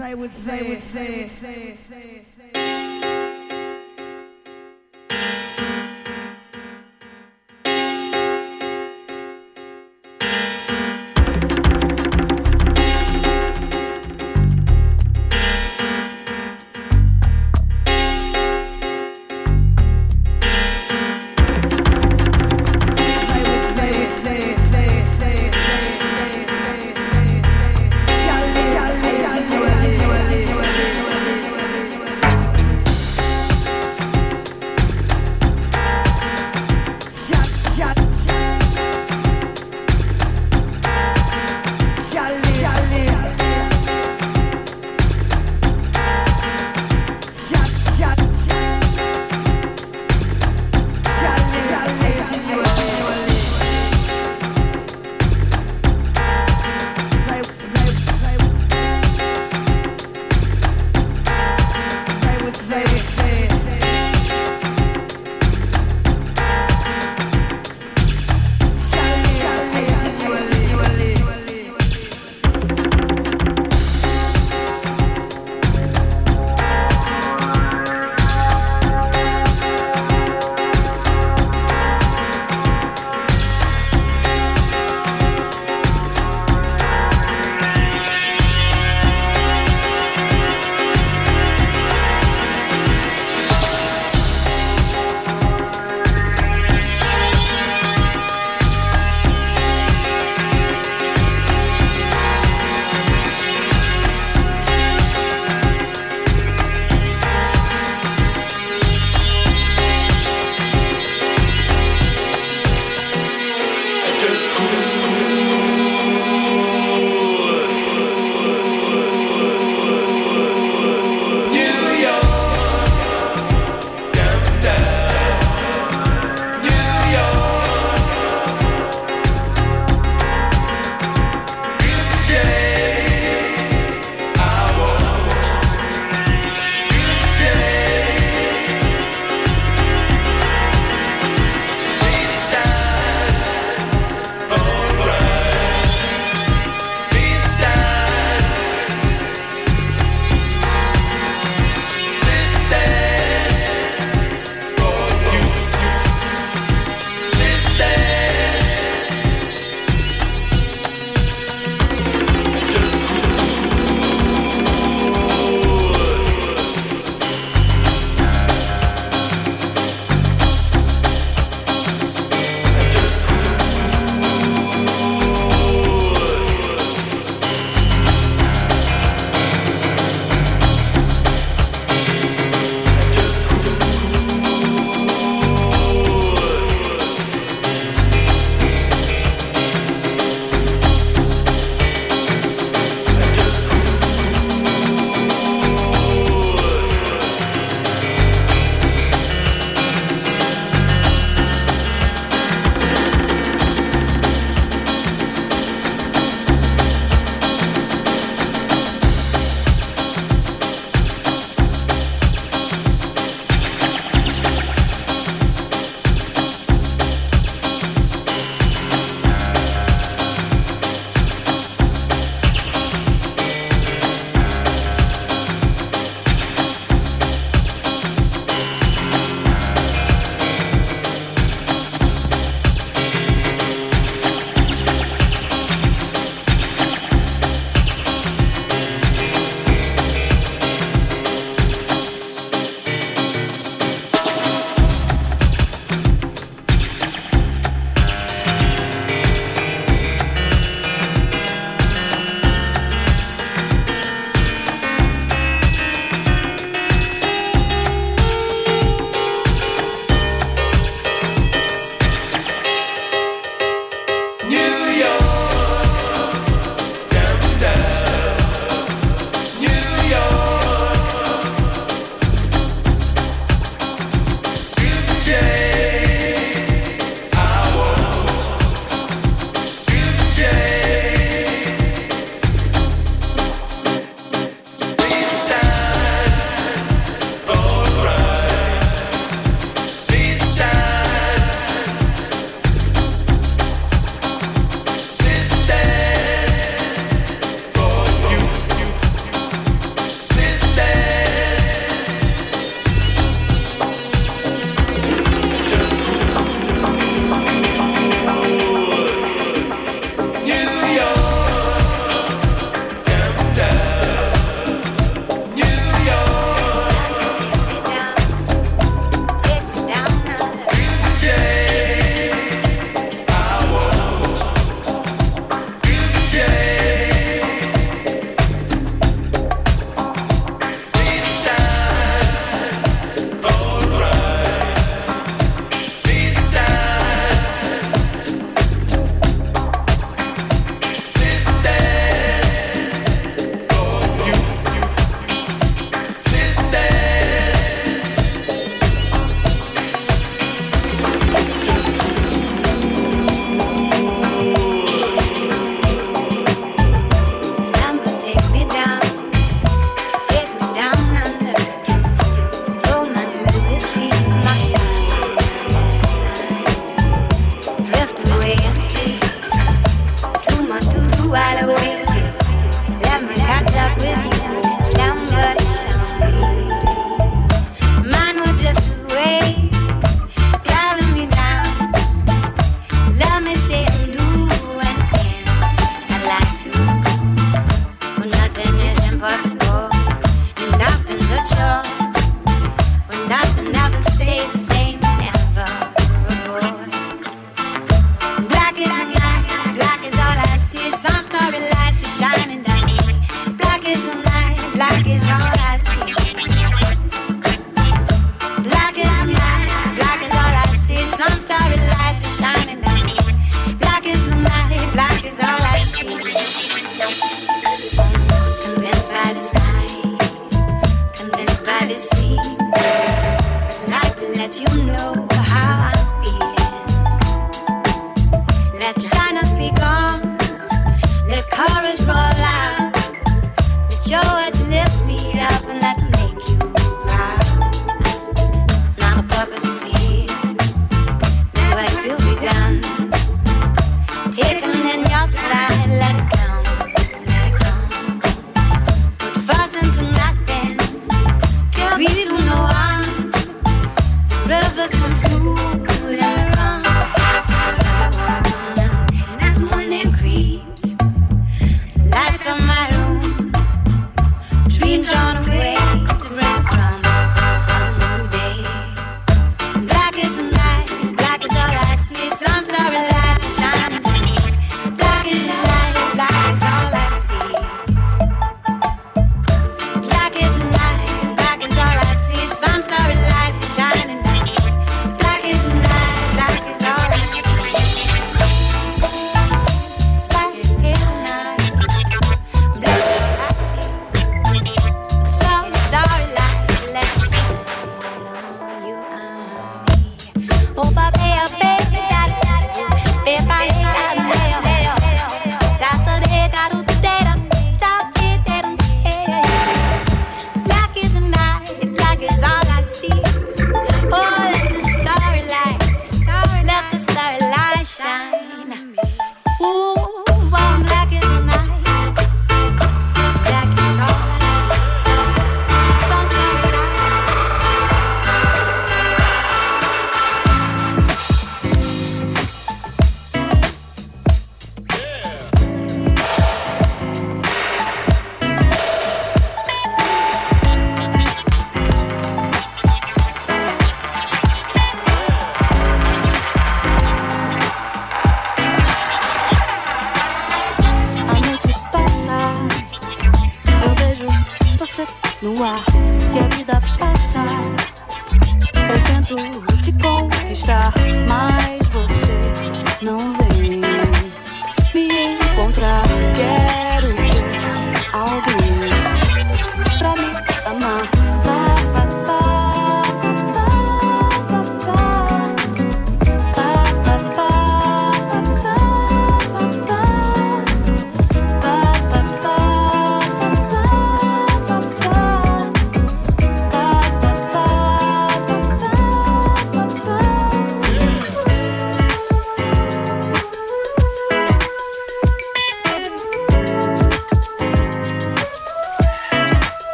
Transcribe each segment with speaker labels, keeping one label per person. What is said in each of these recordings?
Speaker 1: I would say,
Speaker 2: I would say, I would say, I would say.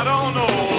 Speaker 3: I don't know.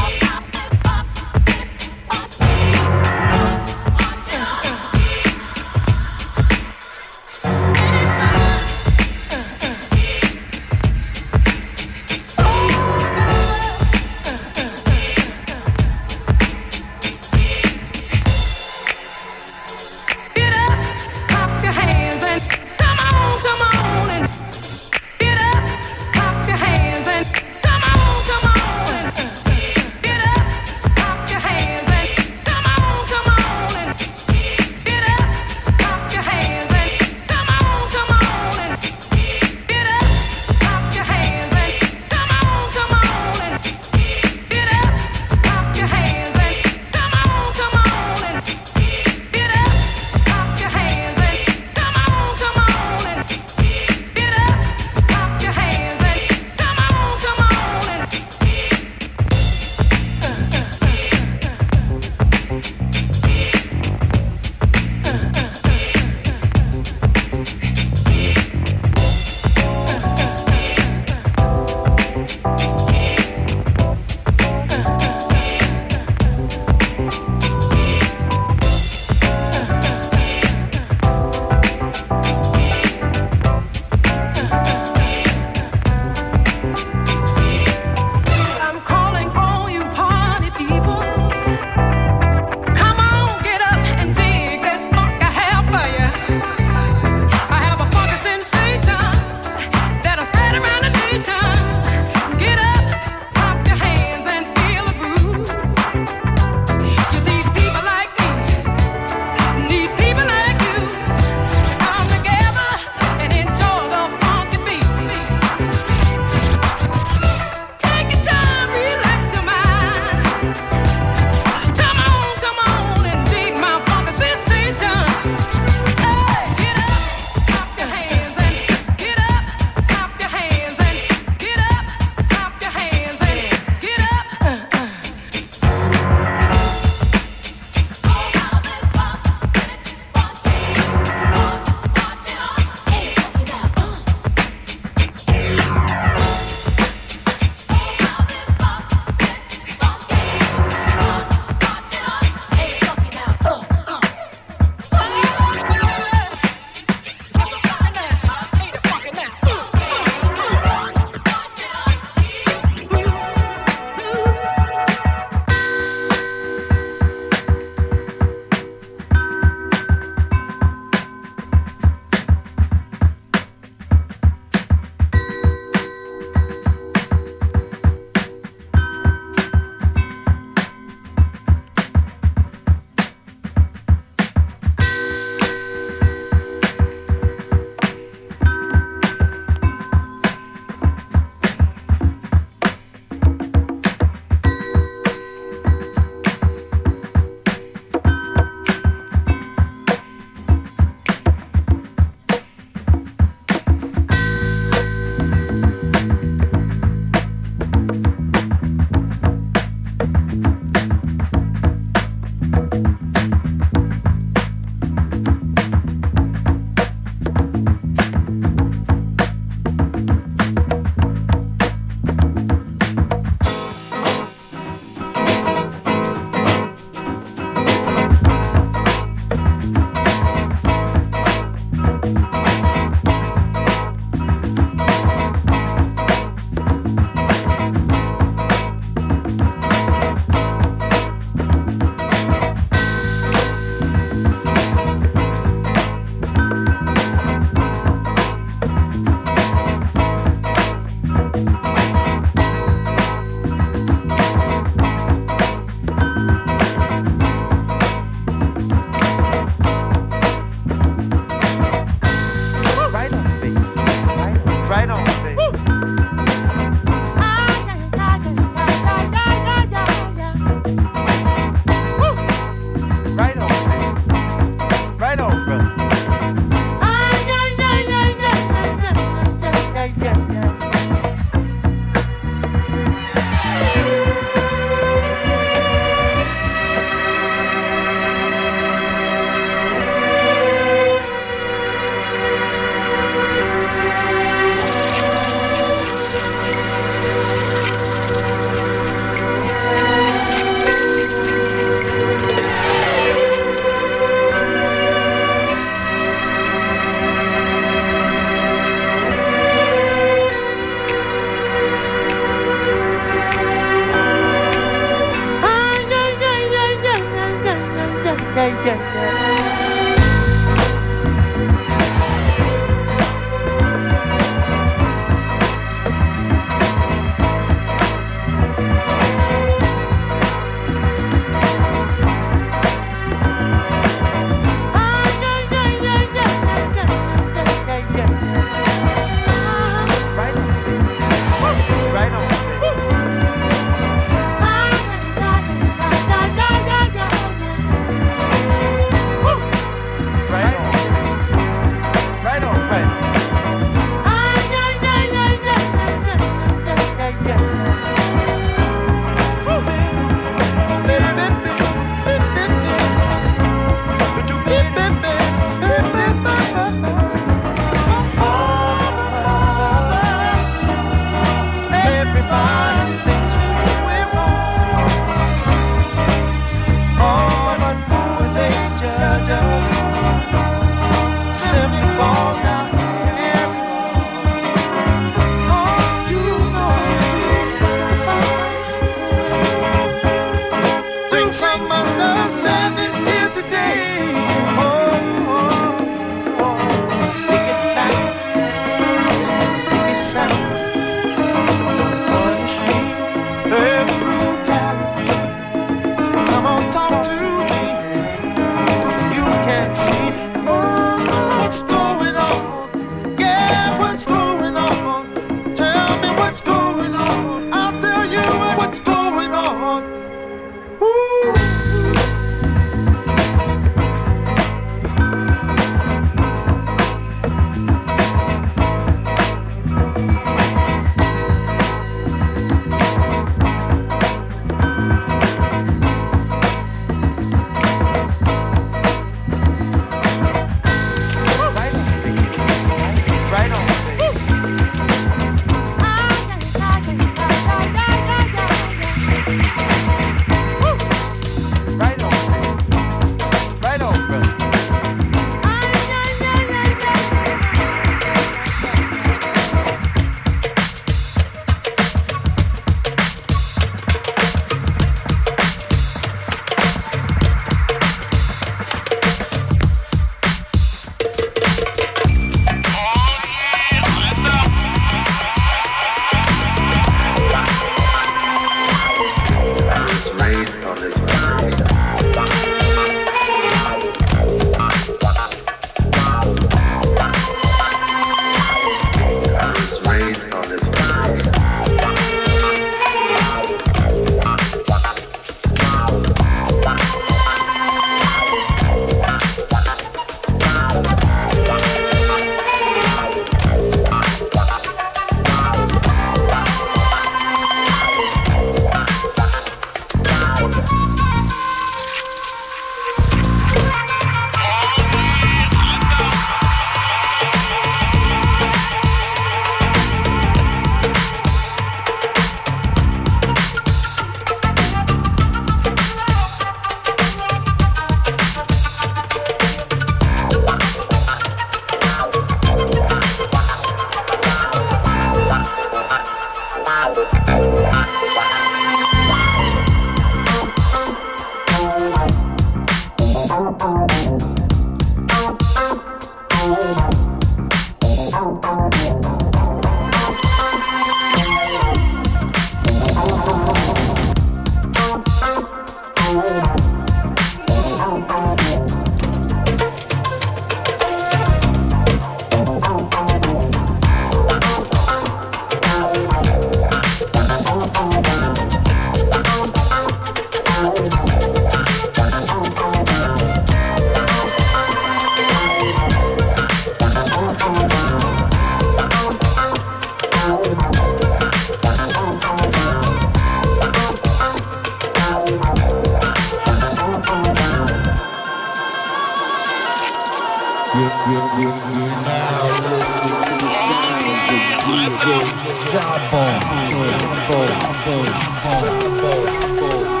Speaker 3: I